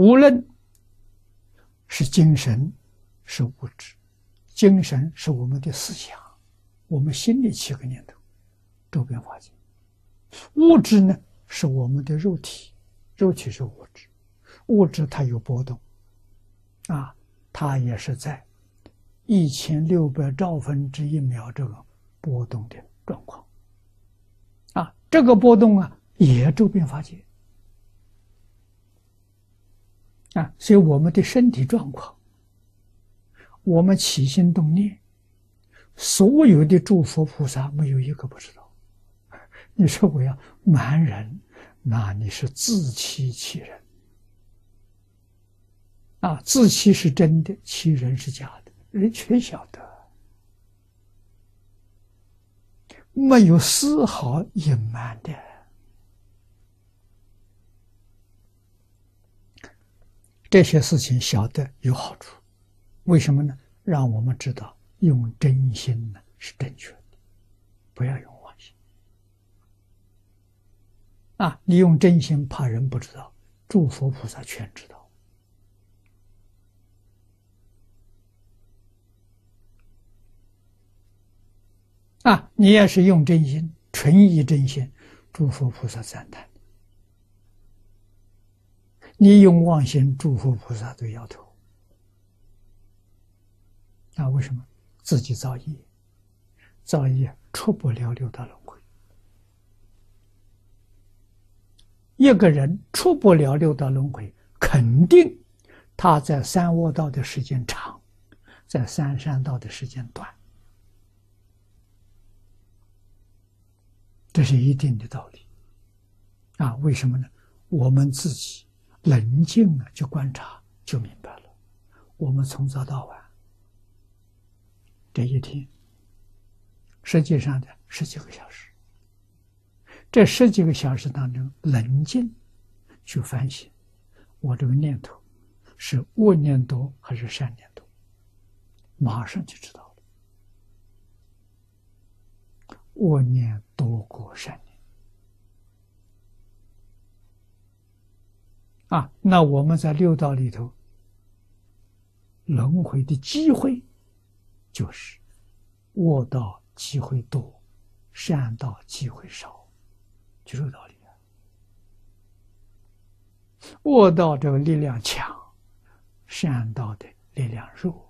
无论是精神，是物质，精神是我们的思想，我们心里七个念头，周边法界；物质呢，是我们的肉体，肉体是物质，物质它有波动，啊，它也是在一千六百兆分之一秒这个波动的状况，啊，这个波动啊，也周边法界。啊，所以我们的身体状况，我们起心动念，所有的诸佛菩萨没有一个不知道。你说我要瞒人，那你是自欺欺人。啊，自欺是真的，欺人是假的，人全晓得，没有丝毫隐瞒的。这些事情晓得有好处，为什么呢？让我们知道用真心呢是正确的，不要用妄心。啊，你用真心怕人不知道，诸佛菩萨全知道。啊，你也是用真心，纯意真心，诸佛菩萨赞叹。你用妄心，诸佛菩萨都摇头。那，为什么？自己造业，造业出不了六道轮回。一个人出不了六道轮回，肯定他在三恶道的时间长，在三善道的时间短，这是一定的道理。啊，为什么呢？我们自己。冷静啊，就观察就明白了。我们从早到晚这一天，实际上的十几个小时，这十几个小时当中，冷静去反省，我这个念头是恶念多还是善念多，马上就知道了。恶念多过善念。啊，那我们在六道里头轮回的机会，就是恶道机会多，善道机会少，就这个道理啊。恶道这个力量强，善道的力量弱。